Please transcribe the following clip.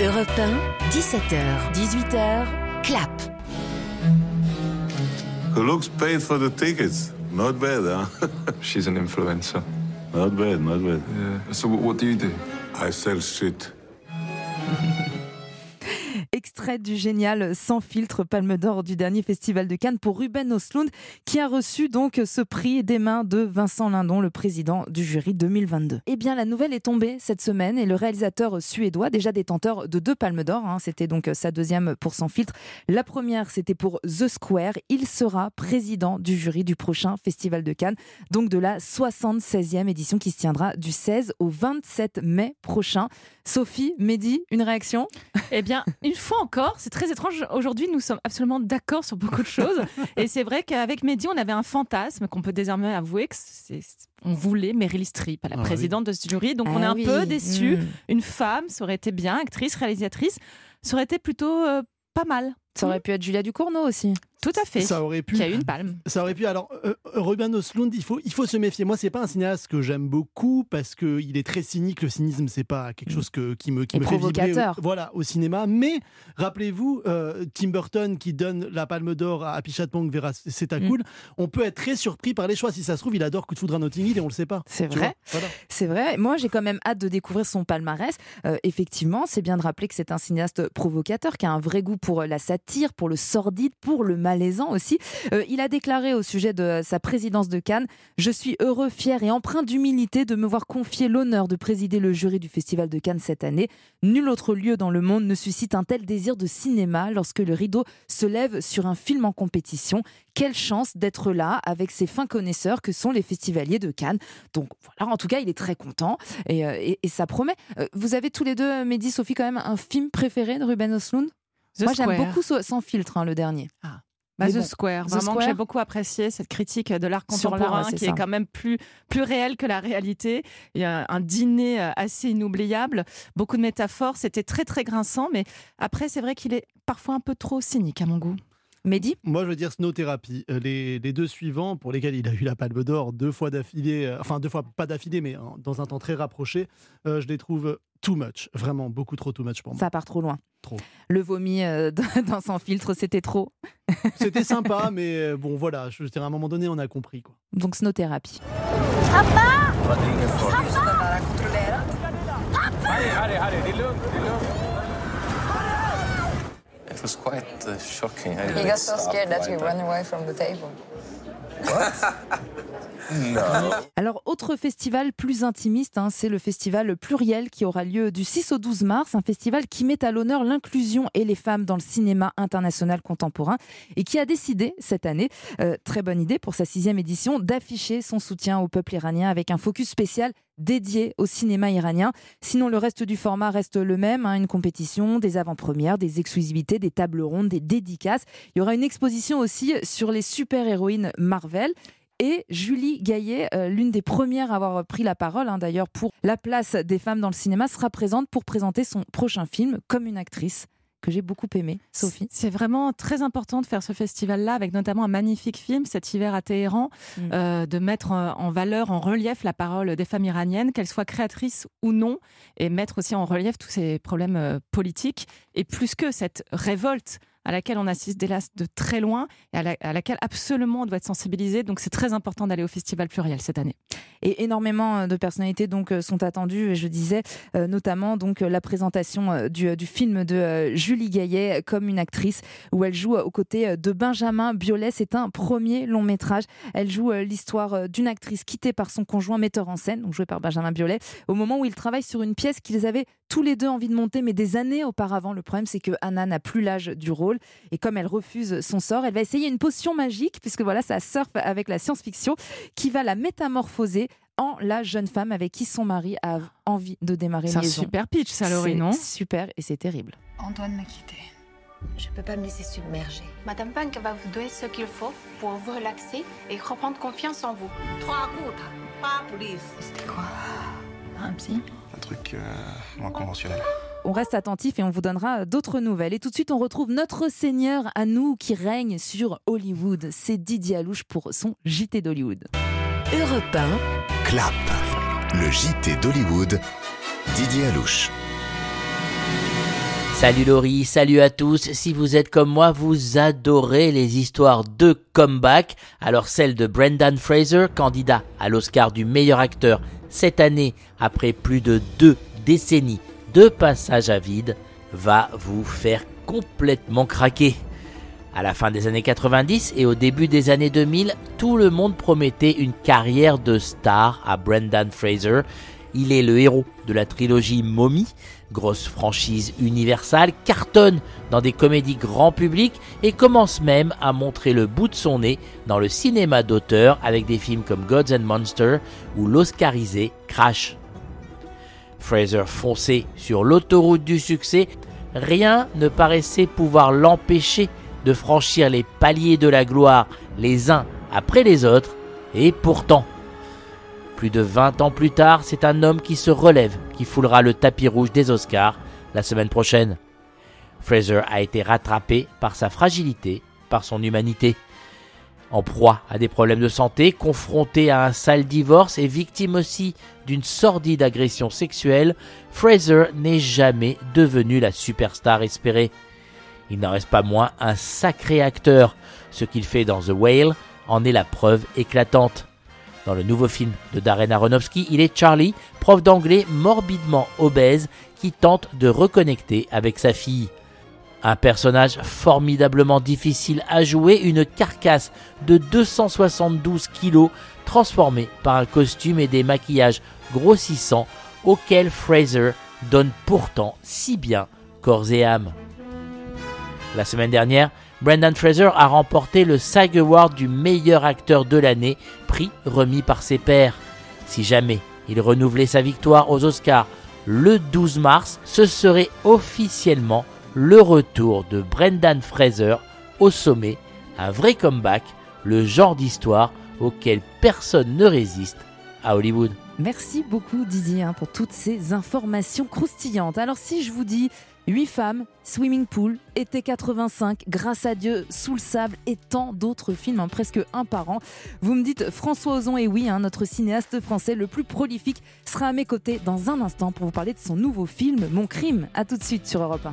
Europe 1, 17h, 18h, clap. Who looks paid for the tickets? Not bad, huh? She's an influencer. not bad, not bad. Yeah. So what do you do? I sell shit. Extrait du génial Sans filtre Palme d'Or du dernier festival de Cannes pour Ruben Oslund qui a reçu donc ce prix des mains de Vincent Lindon, le président du jury 2022. Eh bien, la nouvelle est tombée cette semaine et le réalisateur suédois, déjà détenteur de deux Palmes d'Or, hein, c'était donc sa deuxième pour Sans filtre. La première, c'était pour The Square. Il sera président du jury du prochain festival de Cannes, donc de la 76e édition qui se tiendra du 16 au 27 mai prochain. Sophie, Mehdi, une réaction? Eh bien, une fois encore, c'est très étrange. Aujourd'hui, nous sommes absolument d'accord sur beaucoup de choses. Et c'est vrai qu'avec Mehdi, on avait un fantasme qu'on peut désormais avouer que c'est on voulait Meryl Streep à la Ah présidente de ce jury. Donc on Ah est un oui. peu déçus. Mm. Une femme, ça aurait été bien, actrice, réalisatrice, ça aurait été plutôt euh, pas mal. Ça aurait pu être Julia Ducournau aussi. Tout à fait. Ça aurait pu. Qui a eu une palme. Ça aurait pu. Alors, euh, Ruben Östlund, il faut, il faut se méfier. Moi, c'est pas un cinéaste que j'aime beaucoup parce que il est très cynique. Le cynisme, c'est pas quelque chose que, qui me, qui Et me fait vibrer. provocateur. au- Voilà, au cinéma. Mais rappelez-vous, euh, Tim Burton qui donne la Palme d'Or à Happy Chatpong vers C'est à Mm. cool. On peut être très surpris par les choix. Si ça se trouve, il adore Coup de foudre à Notting Hill et on le sait pas. C'est vrai. Voilà. C'est vrai. Moi, j'ai quand même hâte de découvrir son palmarès. Euh, effectivement, c'est bien de rappeler que c'est un cinéaste provocateur qui a un vrai goût pour euh, la satire, pour le sordide, pour le malaisant aussi. Euh, il a déclaré au sujet de sa présidence de Cannes Je suis heureux, fier et empreint d'humilité de me voir confier l'honneur de présider le jury du Festival de Cannes cette année. Nul autre lieu dans le monde ne suscite un tel désir de cinéma lorsque le rideau se lève sur un film en compétition. Quelle chance d'être là avec ces fins connaisseurs que sont les festivaliers de Cannes. Donc voilà, en tout cas, il est très content et, euh, et- ça promet. Euh, vous avez tous les deux, Mehdi, Sophie, quand même un film préféré de Ruben Östlund? The Moi, j'aime beaucoup So- Sans filtre, hein, le dernier. Bah, Mais The bon, Square, The vraiment j'ai beaucoup apprécié cette critique de l'art Sur contemporain ouais, qui ça. est quand même plus, plus réel que la réalité. Il y a un dîner euh, assez inoubliable, beaucoup de métaphores, c'était très très grinçant, mais après c'est vrai qu'il est parfois un peu trop cynique à mon goût. Mehdi Moi, je veux dire Snow Therapy. Euh, Les, les deux suivants, pour lesquels il a eu la Palme d'Or deux fois d'affilée, euh, enfin deux fois pas d'affilée, mais en- dans un temps très rapproché, euh, je les trouve too much, vraiment beaucoup trop too much pour moi. Ça part trop loin. Trop. Le vomi euh, dans Sans filtre, c'était trop. C'était sympa, mais bon, voilà, je veux dire, à un moment donné, on a compris quoi. Donc, Snow-thérapie. It was quite uh, shocking. I He got so scared that he ran away from the table. Alors, autre festival plus intimiste, hein, c'est le festival Pluriel qui aura lieu du 6 au 12 mars, un festival qui met à l'honneur l'inclusion et les femmes dans le cinéma international contemporain et qui a décidé cette année, euh, très bonne idée pour sa sixième édition, d'afficher son soutien au peuple iranien avec un focus spécial dédié au cinéma iranien. Sinon, le reste du format reste le même, hein, une compétition, des avant-premières, des exclusivités, des tables rondes, des dédicaces. Il y aura une exposition aussi sur les super-héroïnes Marvel. Et Julie Gaillet, euh, l'une des premières à avoir pris la parole hein, d'ailleurs pour la place des femmes dans le cinéma, sera présente pour présenter son prochain film comme une actrice que j'ai beaucoup aimé. Sophie C'est vraiment très important de faire ce festival-là, avec notamment un magnifique film cet hiver à Téhéran, Mm. euh, de mettre en en valeur, en relief la parole des femmes iraniennes, qu'elles soient créatrices ou non, et mettre aussi en relief tous ces problèmes euh, politiques, et plus que cette révolte à laquelle on assiste hélas de très loin, et à, la- à laquelle absolument on doit être sensibilisé. Donc c'est très important d'aller au Festival Pluriel cette année. Et énormément euh, de personnalités donc euh, sont attendues. Je disais euh, notamment donc la présentation du, film de Julie Gaillet comme une actrice où elle joue aux côtés de Benjamin Biolay. C'est un premier long métrage. Elle joue l'histoire d'une actrice quittée par son conjoint metteur en scène, donc joué par Benjamin Biolay, au moment où ils travaillent sur une pièce qu'ils avaient tous les deux envie de monter, mais des années auparavant. Le problème, c'est que Anna n'a plus l'âge du rôle. Et comme elle refuse son sort, elle va essayer une potion magique, puisque voilà, ça surfe avec la science-fiction, qui va la métamorphoser en la jeune femme avec qui son mari a envie de démarrer C'est une un super pitch, ça, Laurie, C'est non? Super, et c'est terrible. Antoine m'a quitté. Je peux pas me laisser submerger. Madame Punk va vous donner ce qu'il faut pour vous relaxer et reprendre confiance en vous. Trois gouttes, pas plus. C'était quoi? Un psy? Un truc euh, moins conventionnel. On reste attentif et on vous donnera d'autres nouvelles. Et tout de suite, on retrouve notre Seigneur à nous qui règne sur Hollywood. C'est Didier Alouche pour son JT d'Hollywood. Europe 1, Clap, le JT d'Hollywood, Didier Alouche. Salut Laurie, salut à tous. Si vous êtes comme moi, vous adorez les histoires de comeback. Alors celle de Brendan Fraser, candidat à l'Oscar du meilleur acteur cette année après plus de deux décennies de passage à vide, va vous faire complètement craquer. À la fin des années 90 et au début des années 2000, tout le monde promettait une carrière de star à Brendan Fraser. Il est le héros de la trilogie Mommy, grosse franchise universelle, cartonne dans des comédies grand public et commence même à montrer le bout de son nez dans le cinéma d'auteur avec des films comme Gods and Monsters ou l'Oscarisé Crash. Fraser fonçait sur l'autoroute du succès, rien ne paraissait pouvoir l'empêcher de franchir les paliers de la gloire les uns après les autres, et pourtant, plus de 20 ans plus tard, c'est un homme qui se relève, qui foulera le tapis rouge des Oscars la semaine prochaine. Fraser a été rattrapé par sa fragilité, par son humanité. En proie à des problèmes de santé, confronté à un sale divorce et victime aussi d'une sordide agression sexuelle, Fraser n'est jamais devenu la superstar espérée. Il n'en reste pas moins un sacré acteur. Ce qu'il fait dans The Whale en est la preuve éclatante. Dans le nouveau film de Darren Aronofsky, il est Charlie, prof d'anglais morbidement obèse, qui tente de reconnecter avec sa fille. Un personnage formidablement difficile à jouer, une carcasse de 272 kilos transformée par un costume et des maquillages grossissants auxquels Fraser donne pourtant si bien corps et âme. La semaine dernière, Brendan Fraser a remporté le SAG Award du meilleur acteur de l'année, prix remis par ses pairs. Si jamais il renouvelait sa victoire aux Oscars le 12 mars, ce serait officiellement le retour de Brendan Fraser au sommet, un vrai comeback, le genre d'histoire auquel personne ne résiste à Hollywood. Merci beaucoup Didier hein, pour toutes ces informations croustillantes. Alors si je vous dis 8 femmes, Swimming Pool, Été 85, Grâce à Dieu, Sous le sable et tant d'autres films, hein, presque un par an. Vous me dites François Ozon, et oui, hein, notre cinéaste français le plus prolifique, sera à mes côtés dans un instant pour vous parler de son nouveau film, Mon crime. A tout de suite sur Europe 1.